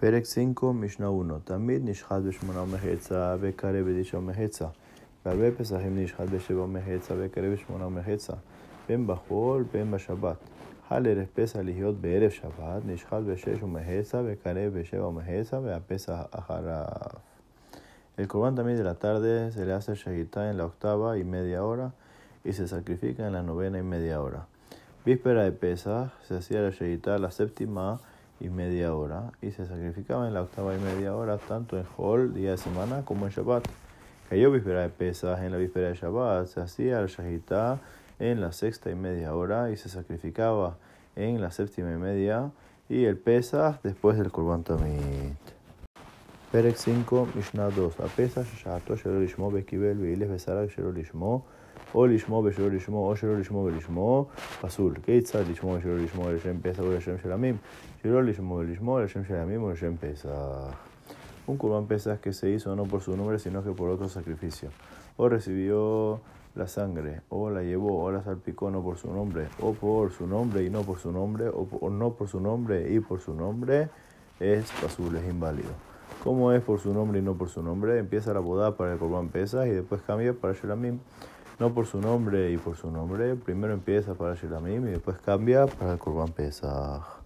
פרק 5, משנה 1. תמיד נשחט בשמונה ומחצה וקרא בתשעה ומחצה. והרבה פסחים נשחט בשבע ומחצה וקרא בשמונה ומחצה. בין בחול בין בשבת. חל ערב פסח להיות בערב שבת, נשחט בשש ומחצה וקרא בשבע ומחצה והפסח אחריו. El corbán también de la tarde se le hace shahita en la octava y media hora y se sacrifica en la novena y media hora. Víspera de Pesach se hacía la shahita la séptima y media hora y se sacrificaba en la octava y media hora tanto en Hol, día de semana, como en Shabbat. Cayó víspera de Pesas en la víspera de Shabbat, se hacía el Shahitá en la sexta y media hora y se sacrificaba en la séptima y media y el Pesas después del Kurban Tamit. Perek 5, Mishnah 2. A Pesas, Shahatosh, Yerolishmo, Bekibel, Beiles, Besarak, Yerolishmo. או לשמו ושלא לשמו, או שלא לשמו ולשמו, פסול. כיצד לשמו ושלא לשמו לשם פסח או לשם של עמים? שלא לשמו ולשמו לשם של עמים או לשם פסח. Un Kurban Pesach que se hizo no por su nombre, sino que por otro sacrificio. O recibió la sangre, o la llevó, o la salpicó no por su nombre, o por su nombre y no por su nombre, o, por, o no por su nombre y por su nombre, es pasul, es inválido. ¿Cómo es por su nombre y no por su nombre? Empieza la boda para el Corban Pesach y después cambia para Shelamim. no por su nombre y por su nombre. Primero empieza para Shilamim y después cambia para el Kurban Pesach.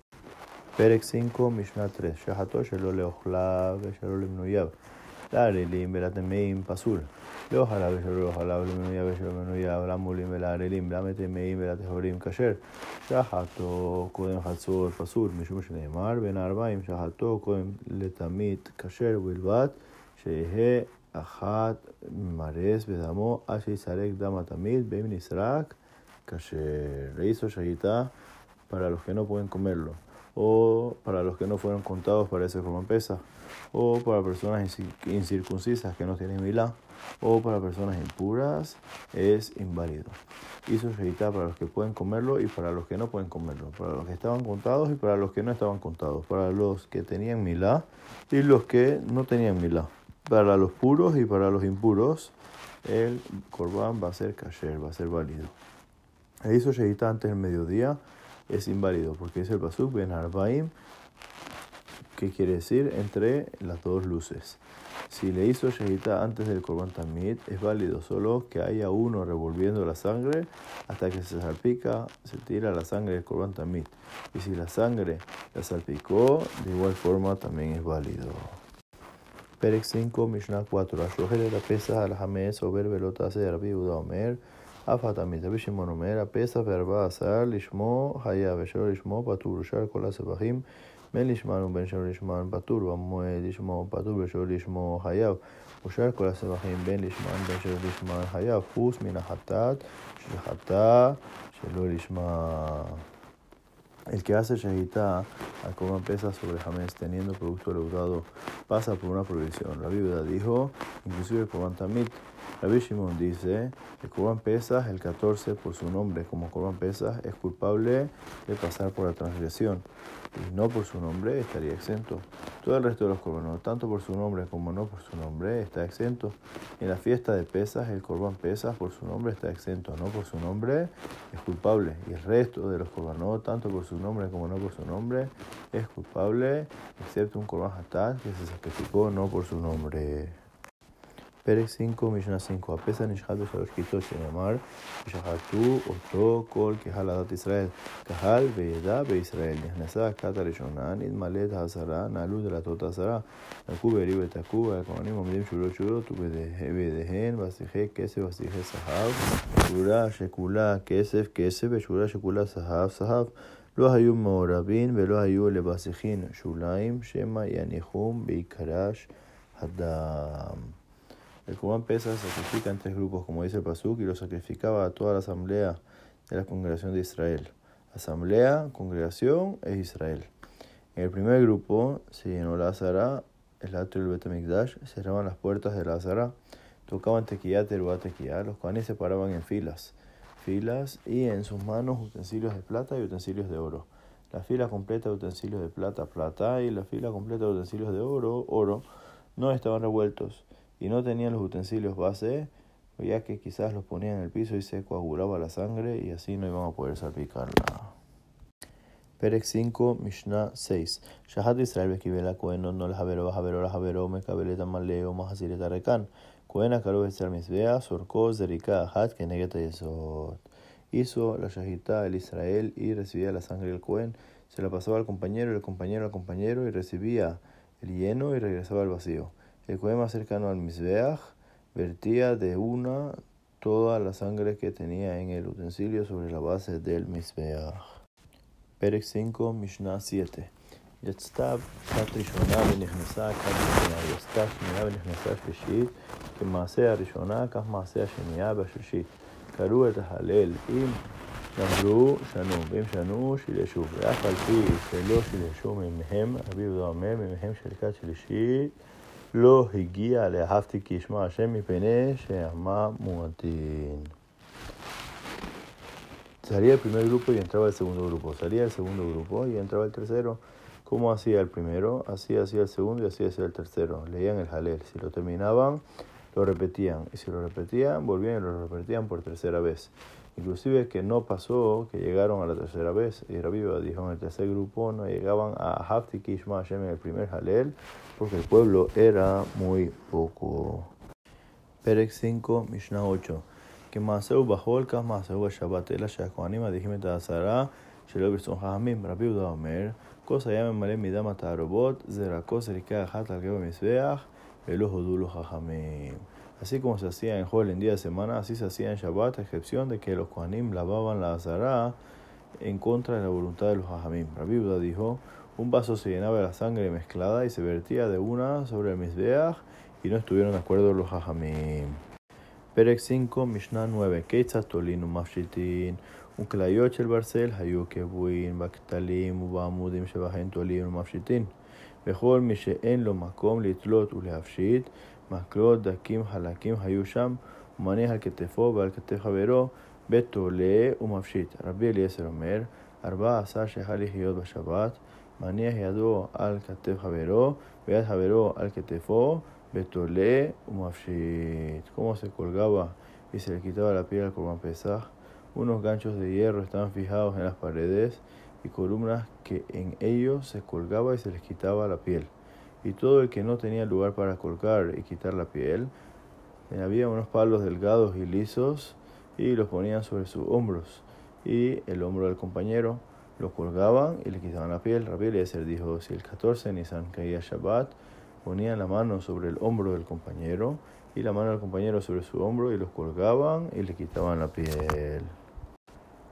Perek 5, Mishnah 3. Shahato Shelo Leochlav, Shelo Lemnuyab. Larelim, Velatemeim, Pasur. Leojalab, Shelo Leojalab, Lemnuyab, Shelo Lemnuyab, Lamulim, Velarelim, Lametemeim, Velatehorim, Kasher. Shahato Kodem Hatzor, Pasur, Mishum Shneimar, Ben Arbaim, Shahato Kodem Letamit, Kasher, Wilbat, Shehe. אחת מרס בדמו, עד שיסרק דם התמיד, ואם נסרק, כשר. Le hizo shahita para los que no pueden comerlo. o para los que no fueron contados para ese Corban Pesa, o para personas incircuncisas que no tienen milá, o para personas impuras, es inválido. Hizo shahita para los que pueden comerlo y para los que no pueden comerlo, para los que estaban contados y para los que no estaban contados, para los que tenían milá y los que no tenían milá. Para los puros y para los impuros, el Corban va a ser kasher, va a ser válido. E hizo shahita antes del mediodía, es inválido, porque es el Pasuk Ben Arbaim, que quiere decir entre las dos luces. Si le hizo Shehita antes del Korban Tamid, es válido solo que haya uno revolviendo la sangre hasta que se salpica, se tira la sangre del Korban Tamid. Y si la sangre la salpicó, de igual forma también es válido. Perec 5, Mishnah 4. Ashogel era pesa al Hames, Ober Velotase, Rabbi Udaomer, Afatamit, Rabbi Shimon Omer, Apesa, Verba, Azar, Lishmo, Haya, Veshor, Lishmo, Patur, Shar, Kolasebahim, בין לשמן ובין שלא לשמן פטור, במועד לשמו פטור ושלא לשמו חייב. ושאר כל הסמכים בין לשמן בין שלא לשמן חייב, חוץ מן החטאת, שחטא שלא לשמן. El que hace shahita al Corban pesa sobre Jamés teniendo producto leudado pasa por una prohibición. La Biblia dijo, inclusive Corban Tamit, Rabbi Shimon dice, el Corban Pesas, el 14 por su nombre, como Corban Pesas, es culpable de pasar por la transgresión y no por su nombre estaría exento. Todo el resto de los corbanos, tanto por su nombre como no por su nombre, está exento. En la fiesta de Pesas, el Corban Pesas por su nombre está exento, no por su nombre es culpable. Y el resto de los corbanos, tanto por su nombre como no por su nombre, es culpable, excepto un Corban Hatat que se sacrificó no por su nombre. פרק 5, משנה 5. הפסח נשחט בשלוש כיתות שנאמר, ושחטו אותו כל קהל עדת ישראל, קהל וידע בישראל. נכנסה הכת הראשונה, נתמלאת העשרה, נעלו דלתות העשרה, נקו והריעו ותקו, והכהנים עומדים שורות שורות, ובידיהן בשיחי כסף ובשיחי זהב, שורה שכולה כסף כסף, ושורה שכולה זהב זהב. לא היו מעורבים ולא היו לבשיחין שוליים, שמא יניחום בעיקרש הדם. El Corban Pesa sacrifica en tres grupos, como dice el Pasuk, y lo sacrificaba a toda la asamblea de la congregación de Israel. Asamblea, congregación e Israel. En el primer grupo se llenó la Azara, el atrio del Betamikdash, cerraban las puertas de la Azara, tocaban tequilla, teruá, tequilla, los cuales se paraban en filas, filas y en sus manos utensilios de plata y utensilios de oro. La fila completa de utensilios de plata, plata, y la fila completa de utensilios de oro, oro, no estaban revueltos y no tenían los utensilios base, ya que quizás los ponían en el piso y se coagulaba la sangre y así no iban a poder salpicarla. Perek 5, Mishnah 6. Shahat Israel bekibela Cohen no la javero, javero, la javero, mekabeleta maleo, mahasireta rekan. Cohen acabó de ser misbea, surcó, zerika, hat, que negeta yesot. Hizo la shahita el Israel y recibía la sangre del Cohen. Se la pasaba al compañero, el compañero al compañero y recibía el lleno y regresaba al vacío. El Cohen más cercano al misbeach vertía de una toda la sangre que tenía en el utensilio sobre la base del misbeach. פרק 5, משנה 7. יצתה כת ראשונה ונכנסה כת שנייה, יצתה שנייה ונכנסה שלישית, כמעשה הראשונה, כך מעשה השנייה והשלישית. קראו את ההלל, אם נאמרו שנו, ואם שנו שילשו, ואף על פי שלא שילשו ממהם, רבי יהודה אומר, ממהם של כת שלישית, לא הגיע לאהבתי כי ישמע השם מפני שעמה מועדין. Salía el primer grupo y entraba el segundo grupo. Salía el segundo grupo y entraba el tercero. ¿Cómo hacía el primero? Así hacía el segundo y así hacía el tercero. Leían el Jalel. Si lo terminaban, lo repetían. Y si lo repetían, volvían y lo repetían por tercera vez. Inclusive que no pasó, que llegaron a la tercera vez, y Rabiba dijo en el tercer grupo, no llegaban a Hafti Kishma Hashem en el primer Halel, porque el pueblo era muy poco. Perek 5, Mishnah 8. Que Maseu bajó el Maseu Shabbat, el Shakoanima, dijime Tazara, Shelo Birson Hamim, Rabiuda Omer, Cosa llame Male Midama Tarobot, Zerakos Erika Hat al Gebo Misbeach, el ojo Dulo Hajamim. Así como se hacía en Joel en día de semana, así se hacía en Shabbat, a excepción de que los Kohanim lavaban la azara en contra de la voluntad de los Hajamim. Rabbi Uda dijo, un vaso se llenaba de la sangre mezclada y se vertía de una sobre el Mizbeach y no estuvieron de acuerdo los Hajamim. Perek 5, Mishnah 9, Keitzatolin Mafshitin, Uklayoch el Barcel, Hayukebuin, Baktalim, Ubamudim, Shebahen Tolin Mafshitin, Bejol Mishe'en lo Makom, Litlot, Uleafshit, מקלות, דקים, חלקים היו שם, ומניח על כתפו ועל כתף חברו, בתולה ומפשיט. רבי אליעזר אומר, ארבע עשר שיכל לחיות בשבת, מניח ידו על כתף חברו, ויד חברו על כתפו, Betolé Umafshit. Cómo se colgaba y se le quitaba la piel al Corban Pesaj. Unos ganchos de hierro estaban fijados en las paredes y columnas que en ellos se colgaba y se les quitaba la piel. Y todo el que no tenía lugar para colgar y quitar la piel, había unos palos delgados y lisos y los ponían sobre sus hombros. Y el hombro del compañero lo colgaban y le quitaban la piel. Rabbi Eliezer dijo, si el 14 Nisan caía Shabbat, ponían la mano sobre el hombro del compañero y la mano del compañero sobre su hombro y los colgaban y le quitaban la piel.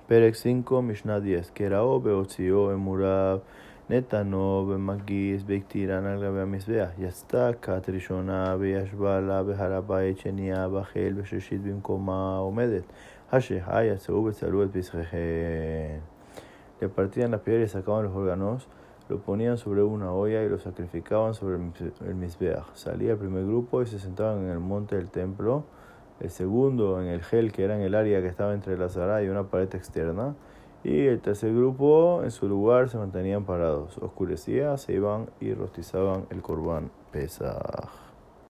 Perek 5, Mishnah 10. Kerao beotzio emurav נתנו במגיס בקטירן על גבי המזבח. יצתה כת ראשונה וישבה לה בהר הבית שנייה בחיל ושלישית במקומה עומדת. השחה יצאו וצלו את פסחיכם. Le partían la piel y sacaban los órganos lo ponían sobre una olla y lo sacrificaban sobre el Mizbeach. Salía el primer grupo y se sentaban en el monte del templo, el segundo en el gel, que era en el área que estaba entre la Zara y una pared externa, y el tercer grupo en su lugar se mantenían parados. Oscurecía, se iban y rostizaban el corbán Pesach.